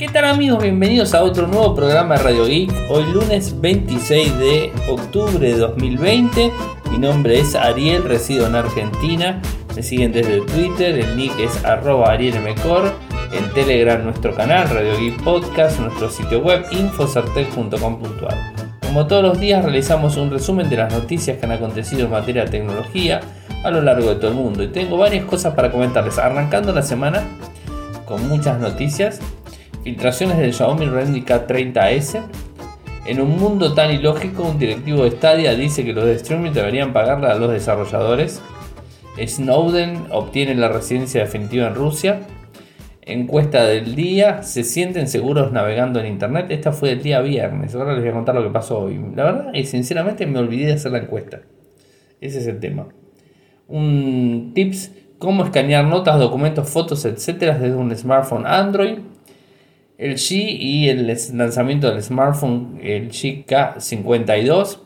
¿Qué tal amigos? Bienvenidos a otro nuevo programa de Radio Geek. Hoy lunes 26 de octubre de 2020. Mi nombre es Ariel, resido en Argentina. Me siguen desde Twitter, el nick es arroba arielmcor. En Telegram nuestro canal, Radio Geek Podcast, nuestro sitio web infosartec.com.ar. Como todos los días realizamos un resumen de las noticias que han acontecido en materia de tecnología a lo largo de todo el mundo. Y tengo varias cosas para comentarles. Arrancando la semana con muchas noticias Filtraciones del Xiaomi Redmi K30S. En un mundo tan ilógico, un directivo de Stadia dice que los de streaming deberían pagarle a los desarrolladores. Snowden obtiene la residencia definitiva en Rusia. Encuesta del día, ¿se sienten seguros navegando en internet? Esta fue el día viernes, ahora les voy a contar lo que pasó hoy. La verdad y sinceramente me olvidé de hacer la encuesta. Ese es el tema. Un tips, cómo escanear notas, documentos, fotos, etcétera desde un smartphone Android el G y el lanzamiento del smartphone el G K52.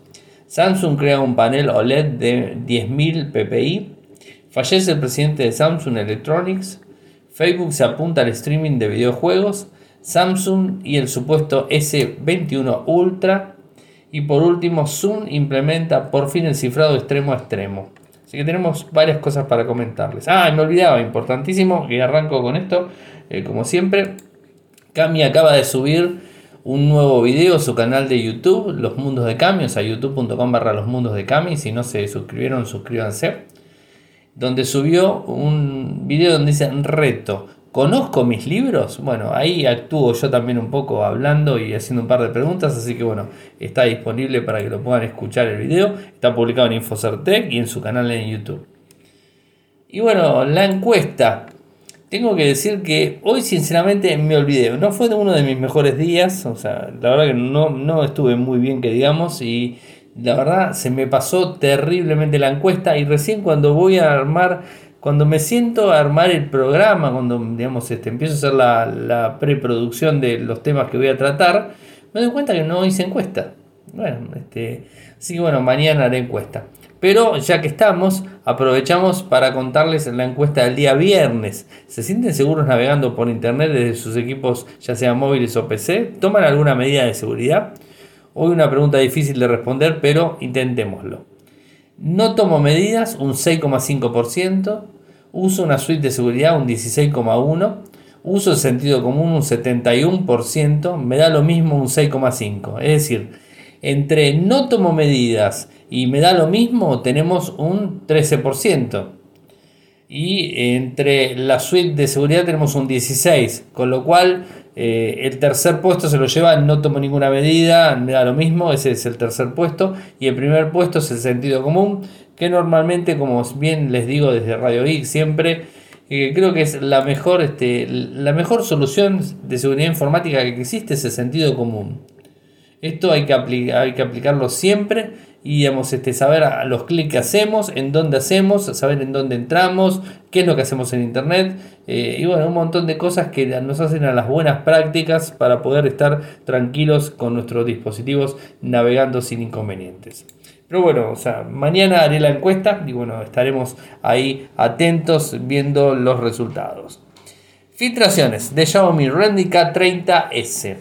Samsung crea un panel OLED de 10.000 ppi. Fallece el presidente de Samsung Electronics. Facebook se apunta al streaming de videojuegos. Samsung y el supuesto S21 Ultra. Y por último, Zoom implementa por fin el cifrado extremo a extremo. Así que tenemos varias cosas para comentarles. Ah, me olvidaba, importantísimo, y arranco con esto, eh, como siempre. Cami acaba de subir un nuevo video a su canal de YouTube, Los Mundos de Cami, o sea, youtube.com barra Los Mundos de Cami. Si no se suscribieron, suscríbanse. Donde subió un video donde dice reto. ¿Conozco mis libros? Bueno, ahí actúo yo también un poco hablando y haciendo un par de preguntas, así que bueno, está disponible para que lo puedan escuchar el video. Está publicado en Infocertec y en su canal en YouTube. Y bueno, la encuesta tengo que decir que hoy sinceramente me olvidé. No fue uno de mis mejores días. O sea, la verdad que no, no estuve muy bien que digamos. Y la verdad se me pasó terriblemente la encuesta. Y recién cuando voy a armar, cuando me siento a armar el programa, cuando digamos este, empiezo a hacer la, la preproducción de los temas que voy a tratar, me doy cuenta que no hice encuesta. Bueno, este, así que bueno, mañana haré encuesta. Pero ya que estamos, aprovechamos para contarles la encuesta del día viernes. ¿Se sienten seguros navegando por internet desde sus equipos, ya sean móviles o PC? ¿Toman alguna medida de seguridad? Hoy una pregunta difícil de responder, pero intentémoslo. No tomo medidas, un 6,5%. Uso una suite de seguridad, un 16,1%. Uso el sentido común, un 71%. Me da lo mismo, un 6,5%. Es decir, entre no tomo medidas y me da lo mismo, tenemos un 13%. Y entre la suite de seguridad tenemos un 16%, con lo cual eh, el tercer puesto se lo lleva, no tomo ninguna medida, me da lo mismo, ese es el tercer puesto. Y el primer puesto es el sentido común, que normalmente, como bien les digo desde Radio Geek, siempre eh, creo que es la mejor, este, la mejor solución de seguridad informática que existe, es el sentido común. Esto hay que, hay que aplicarlo siempre y este, saber a los clics que hacemos, en dónde hacemos, saber en dónde entramos, qué es lo que hacemos en internet eh, y bueno, un montón de cosas que nos hacen a las buenas prácticas para poder estar tranquilos con nuestros dispositivos navegando sin inconvenientes. Pero bueno, o sea, mañana haré la encuesta y bueno, estaremos ahí atentos viendo los resultados. Filtraciones de Xiaomi Redmi K30S.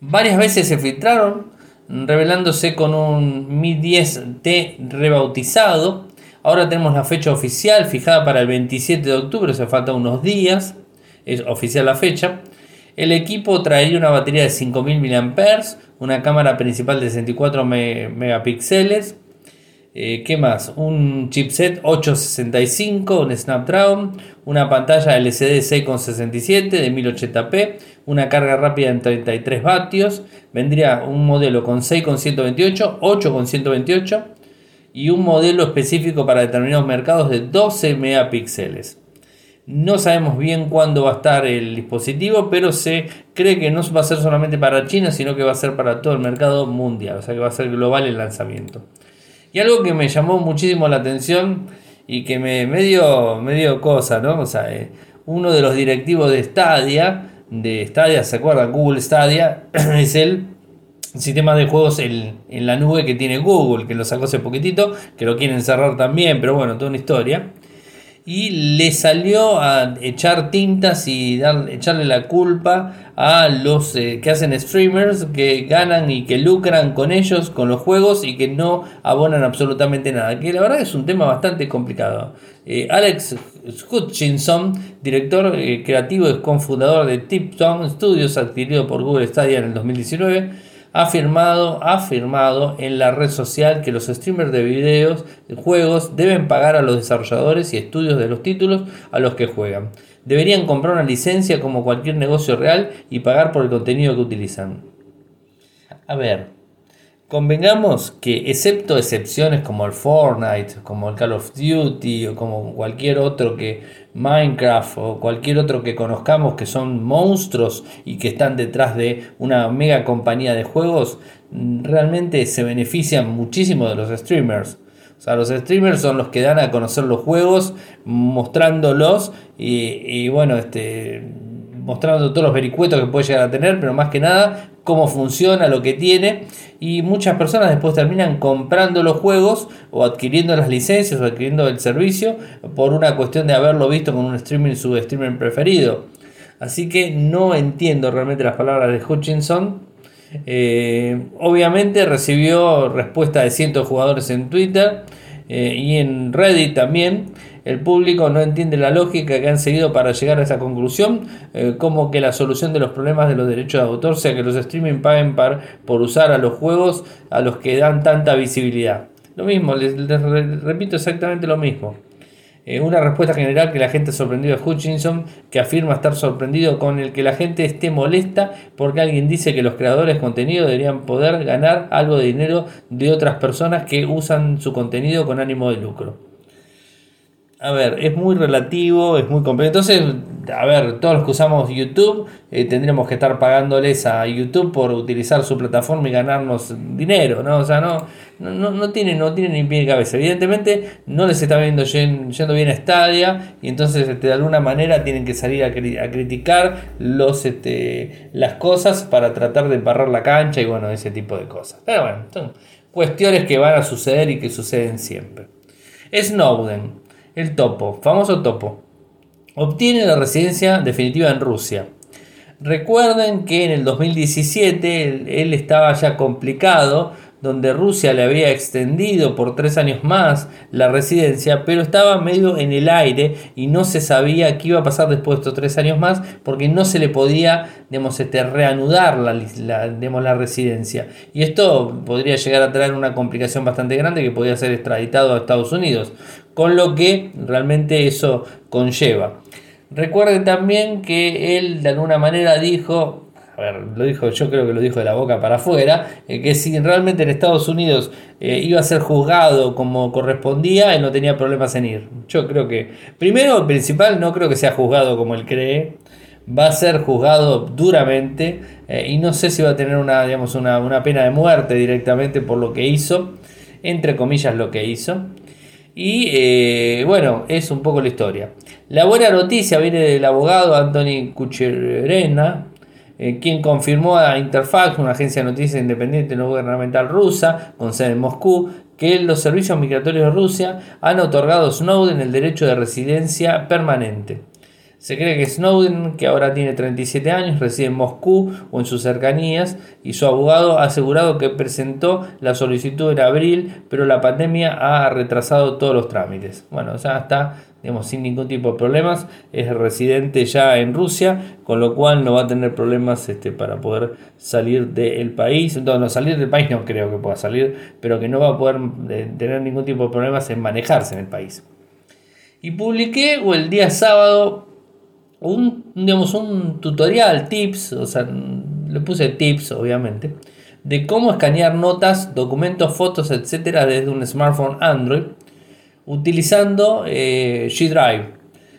Varias veces se filtraron, revelándose con un Mi 10T rebautizado. Ahora tenemos la fecha oficial fijada para el 27 de octubre, se falta unos días, es oficial la fecha. El equipo traería una batería de 5000 mAh, una cámara principal de 64 megapíxeles. Eh, ¿Qué más? Un chipset 865, un Snapdragon, una pantalla LCD 6.67 de 1080p, una carga rápida en 33 vatios, vendría un modelo con 6,128, 8,128 y un modelo específico para determinados mercados de 12 megapíxeles. No sabemos bien cuándo va a estar el dispositivo, pero se cree que no va a ser solamente para China, sino que va a ser para todo el mercado mundial, o sea que va a ser global el lanzamiento. Y algo que me llamó muchísimo la atención y que me, dio, me cosa, ¿no? O sea, eh, uno de los directivos de Stadia de Stadia, ¿se acuerdan? Google Stadia es el sistema de juegos en, la nube que tiene Google, que lo sacó hace poquitito, que lo quieren cerrar también, pero bueno, toda una historia. Y le salió a echar tintas y dar, echarle la culpa a los eh, que hacen streamers que ganan y que lucran con ellos, con los juegos y que no abonan absolutamente nada. Que la verdad es un tema bastante complicado. Eh, Alex Hutchinson, director eh, creativo y cofundador de Tipton Studios, adquirido por Google Stadia en el 2019, ha afirmado, ha afirmado en la red social que los streamers de videos, de juegos, deben pagar a los desarrolladores y estudios de los títulos a los que juegan. Deberían comprar una licencia como cualquier negocio real y pagar por el contenido que utilizan. A ver, Convengamos que, excepto excepciones como el Fortnite, como el Call of Duty o como cualquier otro que Minecraft o cualquier otro que conozcamos que son monstruos y que están detrás de una mega compañía de juegos, realmente se benefician muchísimo de los streamers. O sea, los streamers son los que dan a conocer los juegos, mostrándolos y, y bueno, este, mostrando todos los vericuetos que puede llegar a tener, pero más que nada cómo funciona, lo que tiene. Y muchas personas después terminan comprando los juegos o adquiriendo las licencias o adquiriendo el servicio por una cuestión de haberlo visto con un streaming, su streaming preferido. Así que no entiendo realmente las palabras de Hutchinson. Eh, obviamente recibió respuesta de cientos de jugadores en Twitter eh, y en Reddit también. El público no entiende la lógica que han seguido para llegar a esa conclusión, eh, como que la solución de los problemas de los derechos de autor sea que los streaming paguen por usar a los juegos a los que dan tanta visibilidad. Lo mismo, les, repito exactamente lo mismo. Eh, una respuesta general que la gente sorprendido de Hutchinson, que afirma estar sorprendido con el que la gente esté molesta porque alguien dice que los creadores de contenido deberían poder ganar algo de dinero de otras personas que usan su contenido con ánimo de lucro a ver, es muy relativo, es muy complejo. Entonces, a ver, todos los que usamos YouTube eh, tendríamos que estar pagándoles a YouTube por utilizar su plataforma y ganarnos dinero, ¿no? O sea, no, no, no, tiene, no tiene ni pie ni cabeza. Evidentemente, no les está viendo yendo bien a Stadia y entonces este, de alguna manera tienen que salir a, criticar los, este, las cosas para tratar de embarrar la cancha y bueno, ese tipo de cosas. Pero bueno, son cuestiones que van a suceder y que suceden siempre. Snowden. El topo, famoso topo, obtiene la residencia definitiva en Rusia. Recuerden que en el 2017 él, estaba ya complicado, donde Rusia le había extendido por tres años más la residencia, pero estaba medio en el aire y no se sabía qué iba a pasar después de estos tres años más, porque no se le podía digamos, este, reanudar la, la, la residencia. Y esto podría llegar a traer una complicación bastante grande que podría ser extraditado a Estados Unidos con lo que realmente eso conlleva. Recuerden también que él de alguna manera dijo, a ver, lo dijo, yo creo que lo dijo de la boca para afuera, eh, que si realmente en Estados Unidos eh, iba a ser juzgado como correspondía, él no tenía problemas en ir. Yo creo que, primero, principal, no creo que sea juzgado como él cree, va a ser juzgado duramente eh, y no sé si va a tener una, digamos, una, una pena de muerte directamente por lo que hizo, entre comillas lo que hizo. Y eh, bueno, es un poco la historia. La buena noticia viene del abogado Anthony Kucherena, eh, quien confirmó a Interfax, una agencia de noticias independiente no gubernamental rusa, con sede en Moscú, que los servicios migratorios de Rusia han otorgado a Snowden el derecho de residencia permanente. Se cree que Snowden, que ahora tiene 37 años, reside en Moscú o en sus cercanías y su abogado ha asegurado que presentó la solicitud en abril, pero la pandemia ha retrasado todos los trámites. Bueno, ya está digamos, sin ningún tipo de problemas, es residente ya en Rusia, con lo cual no va a tener problemas este, para poder salir del país. No, no, salir del país no creo que pueda salir, pero que no va a poder tener ningún tipo de problemas en manejarse en el país. Y publiqué el día sábado un, digamos, un tutorial, tips, o sea, le puse tips obviamente, de cómo escanear notas, documentos, fotos, etcétera, desde un smartphone Android utilizando eh, G-Drive.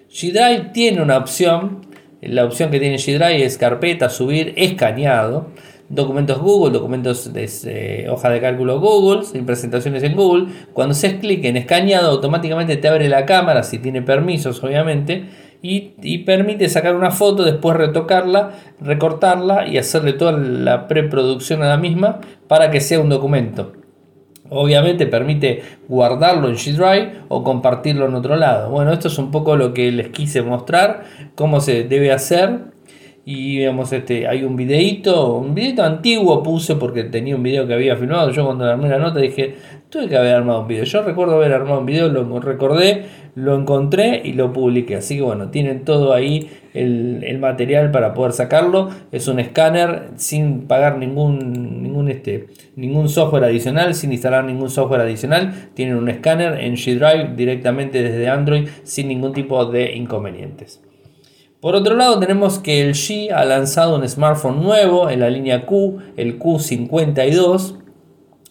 G-Drive tiene una opción, la opción que tiene G-Drive es carpeta, subir, escaneado. Documentos Google, documentos de eh, hoja de cálculo Google, presentaciones en Google. Cuando se clic en escaneado, automáticamente te abre la cámara, si tiene permisos, obviamente y, permite sacar una foto, después retocarla, recortarla y hacerle toda la preproducción a la misma para que sea un documento. Obviamente permite guardarlo en G Drive o compartirlo en otro lado. Bueno, esto es un poco lo que les quise mostrar, cómo se debe hacer y vemos este, hay un videito, un videito antiguo puse porque tenía un video que había filmado. Yo cuando armé la nota dije, tuve que haber armado un video. Yo recuerdo haber armado un video, lo recordé, lo encontré y lo publiqué. Así que bueno, tienen todo ahí el, material para poder sacarlo. Es un escáner sin pagar ningún, ningún, este, ningún software adicional, sin instalar ningún software adicional. Tienen un escáner en G Drive directamente desde Android sin ningún tipo de inconvenientes. Por otro lado tenemos que el G ha lanzado un smartphone nuevo en la línea Q, el Q52.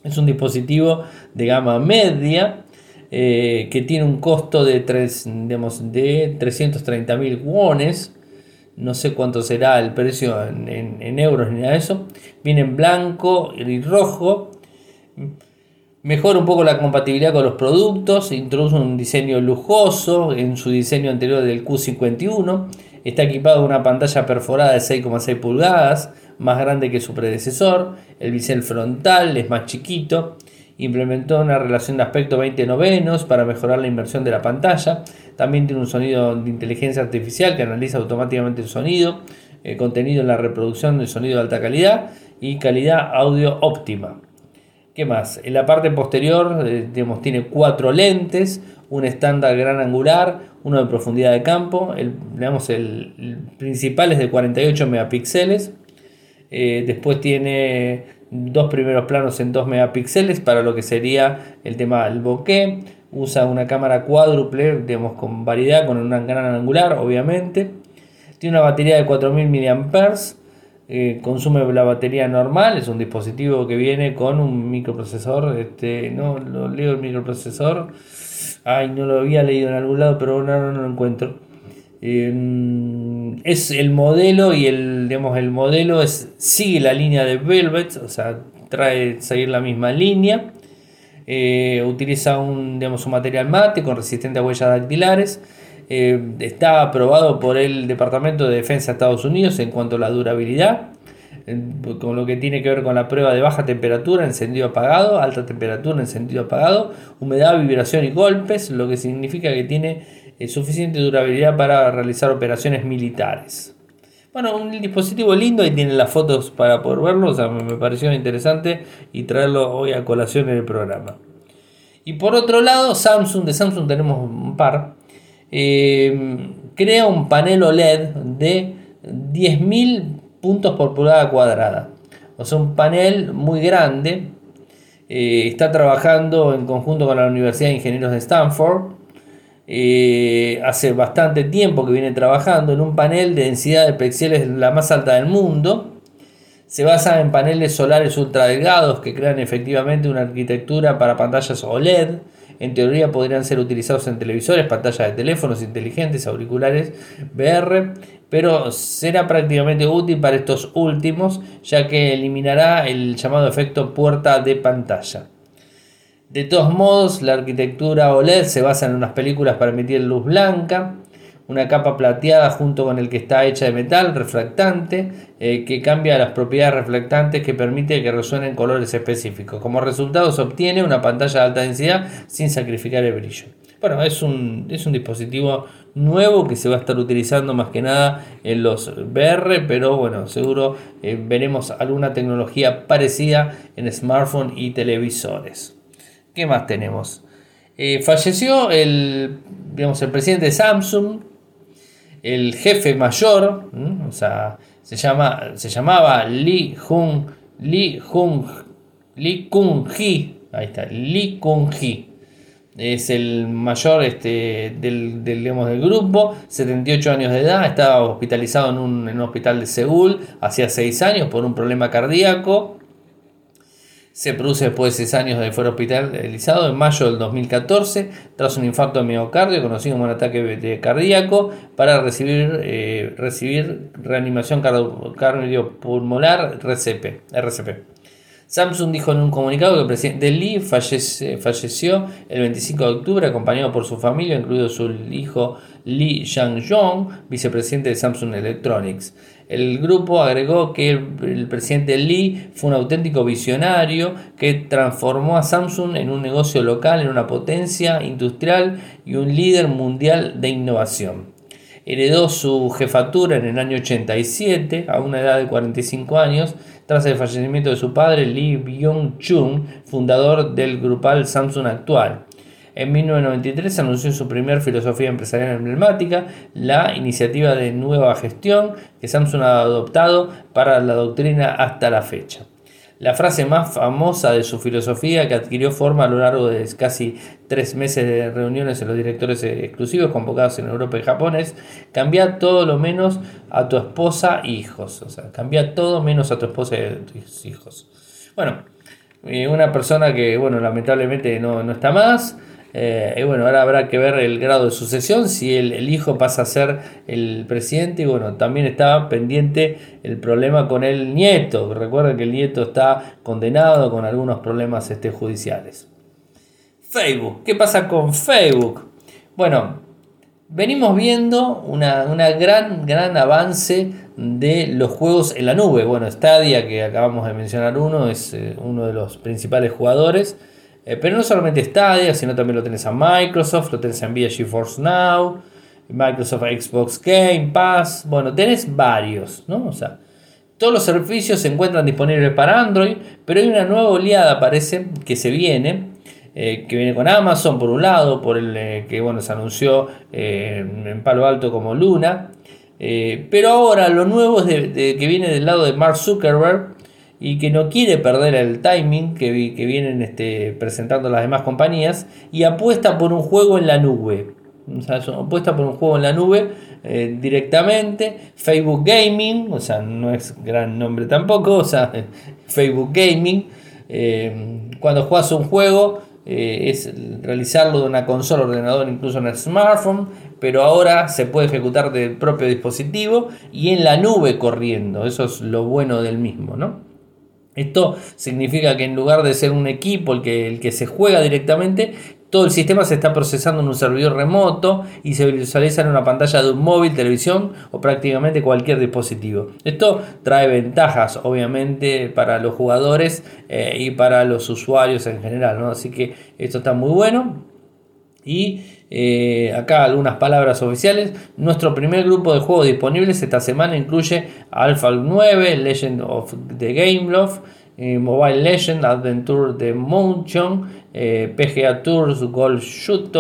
Es un dispositivo de gama media eh, que tiene un costo de, 3, de 330 mil wones. No sé cuánto será el precio en, euros ni nada de eso. Viene en blanco y rojo. Mejora un poco la compatibilidad con los productos. Introduce un diseño lujoso en su diseño anterior del Q51 Está equipado con una pantalla perforada de 6,6 pulgadas, más grande que su predecesor. El bisel frontal es más chiquito. Implementó una relación de aspecto 20 novenos para mejorar la inversión de la pantalla. También tiene un sonido de inteligencia artificial que analiza automáticamente el sonido, eh, contenido en la reproducción del sonido de alta calidad y calidad audio óptima. ¿Qué más? En la parte posterior eh, tiene cuatro lentes, un estándar gran angular, uno de profundidad de campo, el, el, principal es de 48 megapíxeles, eh, después tiene dos primeros planos en 2 megapíxeles para lo que sería el tema del bokeh, usa una cámara cuádruple, digamos, con variedad, con un gran angular, obviamente, tiene una batería de 4000 mAh, eh, consume la batería normal, es un dispositivo que viene con un microprocesador, este, no lo leo el microprocesor, Ay, no lo había leído en algún lado, pero ahora no, lo encuentro. Em, es el modelo y el, digamos, el modelo es, sigue la línea de Velvet, o sea, trae seguir la misma línea. Eh, utiliza un, digamos, un material mate con resistente a huellas dactilares. Eh, está aprobado por el Departamento de Defensa de Estados Unidos en cuanto a la durabilidad con lo que tiene que ver con la prueba de baja temperatura, encendido apagado, alta temperatura, encendido apagado, humedad, vibración y golpes, lo que significa que tiene eh, suficiente durabilidad para realizar operaciones militares. Bueno, un dispositivo lindo y tiene las fotos para poder verlo, o sea, me pareció interesante y traerlo hoy a colación en el programa. Y por otro lado, Samsung, de Samsung tenemos un par, eh, crea un panel OLED de 10.000 puntos por pulgada cuadrada. O sea, un panel muy grande. Eh, está trabajando en conjunto con la Universidad de Ingenieros de Stanford. Eh, hace bastante tiempo que viene trabajando en un panel de densidad de píxeles la más alta del mundo. Se basa en paneles solares ultra delgados que crean efectivamente una arquitectura para pantallas OLED. En teoría podrían ser utilizados en televisores, pantallas de teléfonos inteligentes, auriculares VR pero será prácticamente útil para estos últimos ya que eliminará el llamado efecto puerta de pantalla. De todos modos, la arquitectura OLED se basa en unas películas para emitir luz blanca, una capa plateada junto con el que está hecha de metal reflectante eh, que cambia las propiedades reflectantes que permite que resuenen colores específicos. Como resultado se obtiene una pantalla de alta densidad sin sacrificar el brillo. Bueno, es un, es un dispositivo nuevo que se va a estar utilizando más que nada en los VR, pero bueno, seguro eh, veremos alguna tecnología parecida en smartphone y televisores. ¿Qué más tenemos? Eh, falleció el, el presidente de Samsung, el jefe mayor, o sea, se, llama, se llamaba Lee Jung, Jung, Lee Kung Hee, ahí está, Lee Kung Hee es el mayor este, del, del, del, grupo, 78 años de edad, estaba hospitalizado en un, hospital de Seúl hacía 6 años por un problema cardíaco. Se produce después de 6 años de fuera hospitalizado en mayo del 2014 tras un infarto de miocardio conocido como un ataque cardíaco para recibir, eh, recibir reanimación cardiopulmonar RCP. RCP. Samsung dijo en un comunicado que el presidente Lee falleció el 25 de octubre acompañado por su familia, incluido su hijo Lee Yang-yong, vicepresidente de Samsung Electronics. El grupo agregó que el, presidente Lee fue un auténtico visionario que transformó a Samsung en un negocio local, en una potencia industrial y un líder mundial de innovación. Heredó su jefatura en el año 87, a una edad de 45 años, tras el fallecimiento de su padre Lee Byung-chun, fundador del grupal Samsung actual. En 1993 se anunció su primer filosofía empresarial emblemática, la iniciativa de nueva gestión que Samsung ha adoptado para la doctrina hasta la fecha. La frase más famosa de su filosofía, que adquirió forma a lo largo de casi tres meses de reuniones en los directores exclusivos convocados en Europa y Japón, es cambia todo lo menos a tu esposa e hijos. O sea, cambia todo menos a tu esposa y a tus hijos. Bueno, eh, una persona que, bueno, lamentablemente no, no está más. Eh, y bueno, ahora habrá que ver el grado de sucesión, si el, hijo pasa a ser el presidente. Y bueno, también está pendiente el problema con el nieto. Recuerden que el nieto está condenado con algunos problemas este, judiciales. Facebook, ¿qué pasa con Facebook? Bueno, venimos viendo una, gran, gran avance de los juegos en la nube. Bueno, Stadia, que acabamos de mencionar uno, es eh, uno de los principales jugadores. Eh, pero no solamente Stadia, sino también lo tenés a Microsoft, lo tenés a Nvidia GeForce Now, Microsoft Xbox Game Pass. Bueno, tenés varios, ¿no? O sea, todos los servicios se encuentran disponibles para Android, pero hay una nueva oleada, parece, que se viene. Eh, que viene con Amazon por un lado, por el eh, que bueno, se anunció en Palo Alto como Luna. pero ahora lo nuevo es que viene del lado de Mark Zuckerberg, y que no quiere perder el timing que, que vienen este, presentando las demás compañías y apuesta por un juego en la nube. O sea, apuesta por un juego en la nube eh, directamente. Facebook Gaming, o sea, no es gran nombre tampoco, o sea, Facebook Gaming. Eh, cuando juegas un juego eh, es realizarlo de una consola, ordenador, incluso en el smartphone, pero ahora se puede ejecutar del propio dispositivo y en la nube corriendo. Eso es lo bueno del mismo, ¿no? Esto significa que en lugar de ser un equipo el que, el que se juega directamente, todo el sistema se está procesando en un servidor remoto y se visualiza en una pantalla de un móvil, televisión o prácticamente cualquier dispositivo. Esto trae ventajas, obviamente, para los jugadores eh, y para los usuarios en general. Así que esto está muy bueno. Y eh, acá algunas palabras oficiales. Nuestro primer grupo de juegos disponibles esta semana incluye Alpha 9, Legend of the Game Love, eh, Mobile Legend, Adventure de Motion, eh, PGA Tours, Golf Shoot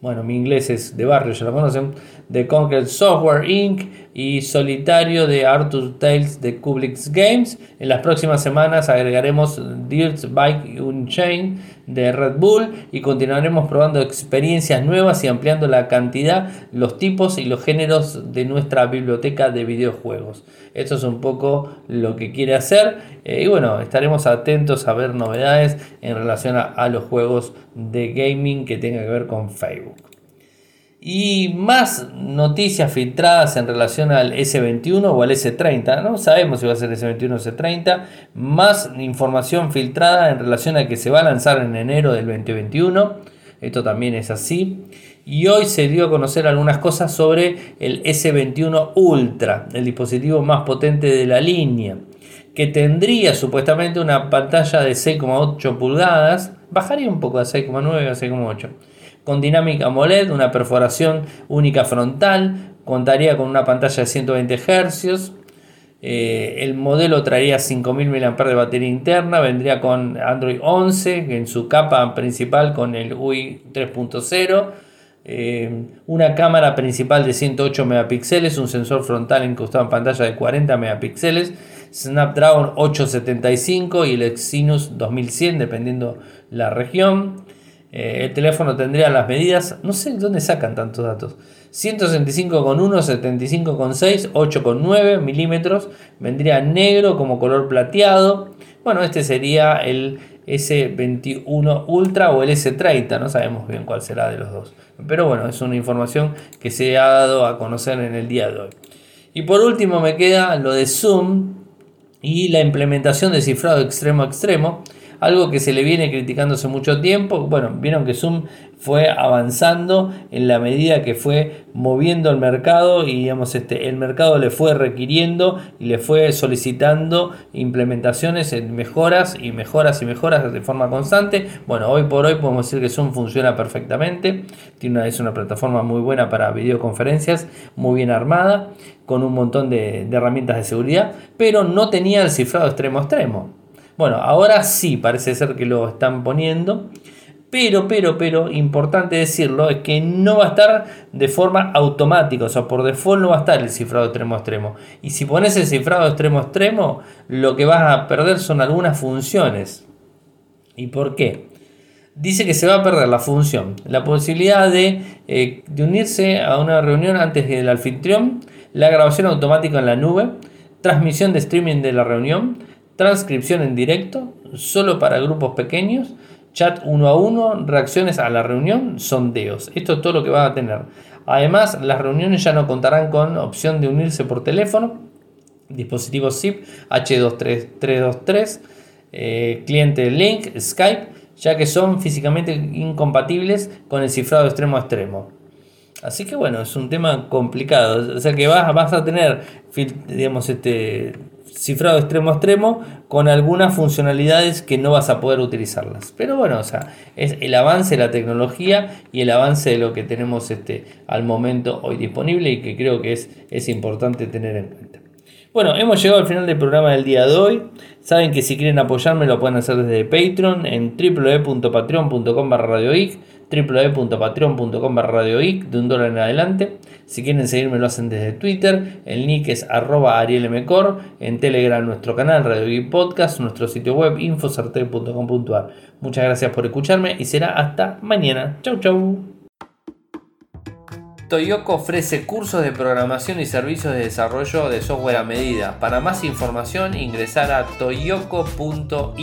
bueno, mi inglés es de barrio, ya lo conocen, de Conquer Software Inc. y Solitario de Arthur Tales de Kublix Games. En las próximas semanas agregaremos Dirt Bike Unchained de Red Bull y continuaremos probando experiencias nuevas y ampliando la cantidad, los tipos y los géneros de nuestra biblioteca de videojuegos. Esto es un poco lo que quiere hacer eh, y bueno, estaremos atentos a ver novedades en relación a, los juegos de gaming que tengan que ver con Facebook. Y más noticias filtradas en relación al S21 o al S30. No sabemos si va a ser S21 o S30. Más información filtrada en relación a que se va a lanzar en enero del 2021. Esto también es así. Y hoy se dio a conocer algunas cosas sobre el S21 Ultra, el dispositivo más potente de la línea, que tendría supuestamente una pantalla de 6,8 pulgadas, bajaría un poco a 6,9 a 6,8 con dinámica AMOLED, una perforación única frontal, contaría con una pantalla de 120 Hz. Eh, el modelo traería 5000 mAh de batería interna, vendría con Android 11 en su capa principal con el UI 3.0. Eh, una cámara principal de 108 megapíxeles, un sensor frontal incrustado en pantalla de 40 megapíxeles, Snapdragon 875 y el Exynos 2100 dependiendo la región. Eh, el teléfono tendría las medidas, no sé dónde sacan tantos datos. 165,1, 75,6, 8,9 milímetros. Vendría negro como color plateado. Bueno, este sería el S21 Ultra o el S30, no sabemos bien cuál será de los dos. Pero bueno, es una información que se ha dado a conocer en el día de hoy. Y por último me queda lo de Zoom y la implementación de cifrado extremo a extremo algo que se le viene criticando hace mucho tiempo. Bueno, vieron que Zoom fue avanzando en la medida que fue moviendo el mercado y digamos este el mercado le fue requiriendo y le fue solicitando implementaciones en mejoras y mejoras y mejoras de forma constante. Bueno, hoy por hoy podemos decir que Zoom funciona perfectamente. Tiene una, es una plataforma muy buena para videoconferencias, muy bien armada, con un montón de, de herramientas de seguridad, pero no tenía el cifrado extremo extremo. Bueno, ahora sí parece ser que lo están poniendo. Pero, pero, pero, importante decirlo, es que no va a estar de forma automática, o sea, por default no va a estar el cifrado extremo extremo. Y si pones el cifrado extremo extremo, lo que vas a perder son algunas funciones. ¿Y por qué? Dice que se va a perder la función, la posibilidad de, eh, de unirse a una reunión antes del anfitrión, la grabación automática en la nube, transmisión de streaming de la reunión, transcripción en directo, solo para grupos pequeños, chat uno a uno, reacciones a la reunión, sondeos. Esto es todo lo que va a tener. Además, las reuniones ya no contarán con opción de unirse por teléfono, dispositivos zip H23323, eh, cliente Link, Skype, ya que son físicamente incompatibles con el cifrado extremo a extremo. Así que bueno, es un tema complicado. O sea que vas, vas a tener, digamos, este cifrado extremo a extremo con algunas funcionalidades que no vas a poder utilizarlas. Pero bueno, o sea, es el avance de la tecnología y el avance de lo que tenemos este, al momento hoy disponible y que creo que es, es importante tener en cuenta. Bueno, hemos llegado al final del programa del día de hoy. Saben que si quieren apoyarme lo pueden hacer desde Patreon en www.patreon.com www.patreon.com radioic de un dólar en adelante. Si quieren seguirme lo hacen desde Twitter, el nick es arroba arielmcor, en Telegram nuestro canal Radio Geek Podcast, nuestro sitio web infosarte.com.ar. Muchas gracias por escucharme y será hasta mañana. Chau chau. Toyoko ofrece cursos de programación y servicios de desarrollo de software a medida. Para más información ingresar a toyoko.io